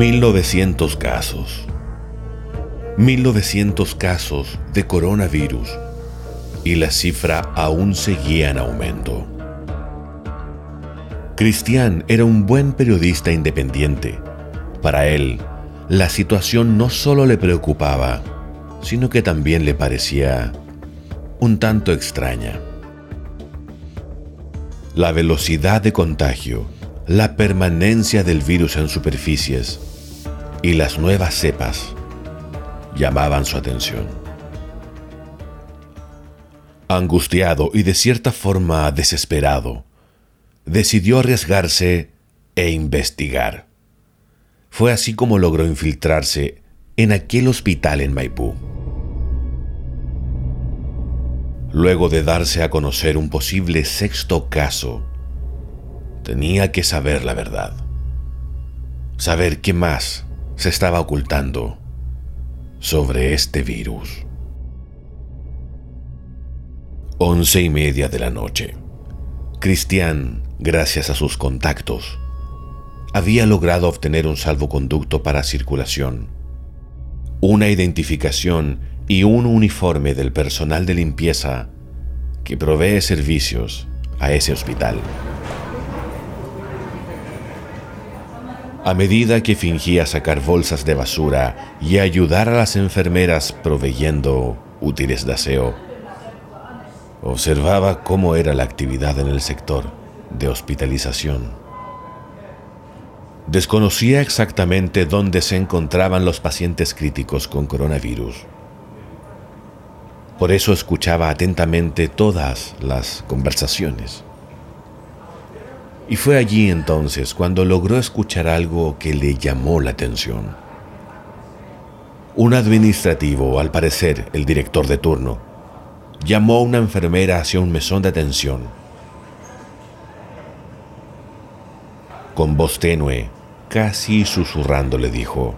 1900 casos. 1900 casos de coronavirus y la cifra aún seguía en aumento. Cristian era un buen periodista independiente. Para él, la situación no solo le preocupaba, sino que también le parecía un tanto extraña. La velocidad de contagio, la permanencia del virus en superficies y las nuevas cepas llamaban su atención. Angustiado y de cierta forma desesperado, decidió arriesgarse e investigar. Fue así como logró infiltrarse en aquel hospital en Maipú. Luego de darse a conocer un posible sexto caso, tenía que saber la verdad. Saber qué más se estaba ocultando sobre este virus. Once y media de la noche. Cristian, gracias a sus contactos, había logrado obtener un salvoconducto para circulación, una identificación y un uniforme del personal de limpieza que provee servicios a ese hospital. A medida que fingía sacar bolsas de basura y ayudar a las enfermeras proveyendo útiles de aseo, observaba cómo era la actividad en el sector de hospitalización. Desconocía exactamente dónde se encontraban los pacientes críticos con coronavirus por eso escuchaba atentamente todas las conversaciones. Y fue allí entonces cuando logró escuchar algo que le llamó la atención. Un administrativo, al parecer el director de turno, llamó a una enfermera hacia un mesón de atención. Con voz tenue, casi susurrando, le dijo,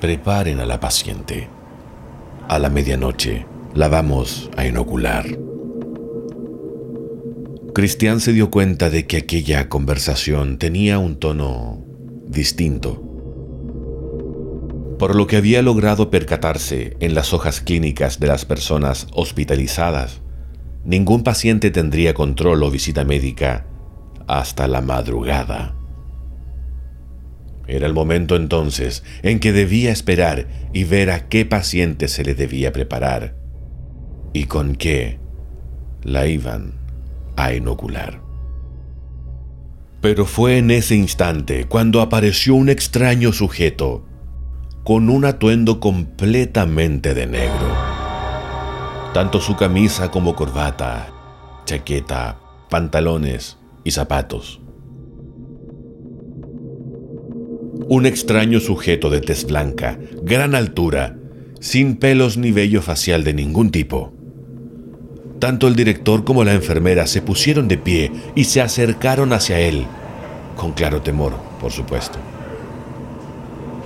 preparen a la paciente a la medianoche la vamos a inocular. Cristian se dio cuenta de que aquella conversación tenía un tono distinto. Por lo que había logrado percatarse en las hojas clínicas de las personas hospitalizadas, ningún paciente tendría control o visita médica hasta la madrugada. Era el momento entonces en que debía esperar y ver a qué paciente se le debía preparar y con qué la iban inocular. Pero fue en ese instante cuando apareció un extraño sujeto con un atuendo completamente de negro. Tanto su camisa como corbata, chaqueta, pantalones y zapatos un extraño sujeto de tez blanca, gran altura, sin pelos ni vello facial de ningún tipo. Tanto el director como la enfermera se pusieron de pie y se acercaron hacia él, con claro temor, por supuesto.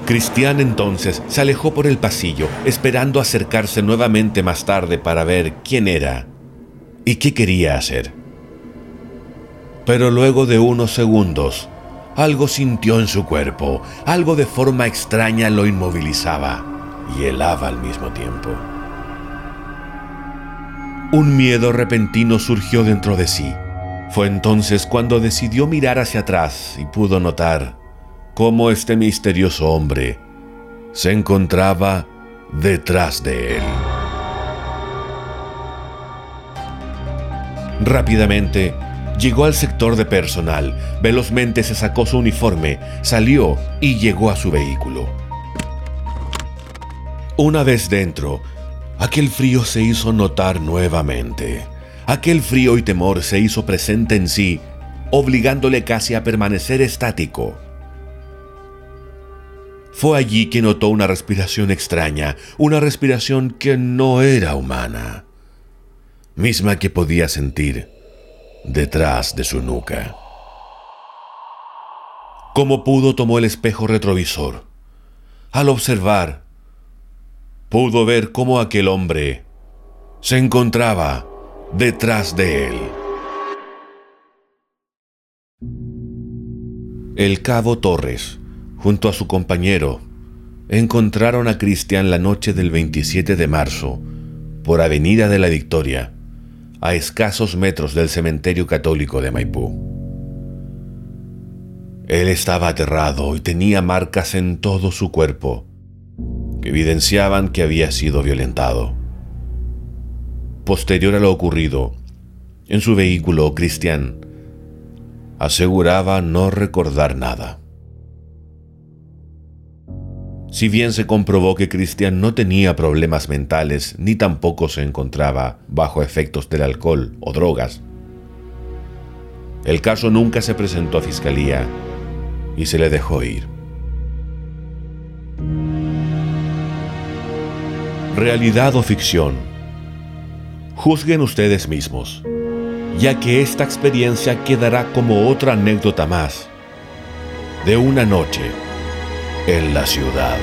Cristian entonces se alejó por el pasillo, esperando acercarse nuevamente más tarde para ver quién era y qué quería hacer. Pero luego de unos segundos, algo sintió en su cuerpo, algo de forma extraña lo inmovilizaba y helaba al mismo tiempo. Un miedo repentino surgió dentro de sí. Fue entonces cuando decidió mirar hacia atrás y pudo notar cómo este misterioso hombre se encontraba detrás de él. Rápidamente, Llegó al sector de personal, velozmente se sacó su uniforme, salió y llegó a su vehículo. Una vez dentro, aquel frío se hizo notar nuevamente. Aquel frío y temor se hizo presente en sí, obligándole casi a permanecer estático. Fue allí que notó una respiración extraña, una respiración que no era humana, misma que podía sentir detrás de su nuca. Como pudo tomó el espejo retrovisor. Al observar, pudo ver cómo aquel hombre se encontraba detrás de él. El cabo Torres, junto a su compañero, encontraron a Cristian la noche del 27 de marzo por Avenida de la Victoria, a escasos metros del cementerio católico de Maipú. Él estaba aterrado y tenía marcas en todo su cuerpo evidenciaban que había sido violentado. Posterior a lo ocurrido, en su vehículo, Cristian aseguraba no recordar nada. Si bien se comprobó que Cristian no tenía problemas mentales ni tampoco se encontraba bajo efectos del alcohol o drogas, el caso nunca se presentó a fiscalía y se le dejó ir. Realidad o ficción. Juzguen ustedes mismos, ya que esta experiencia quedará como otra anécdota más de una noche en la ciudad.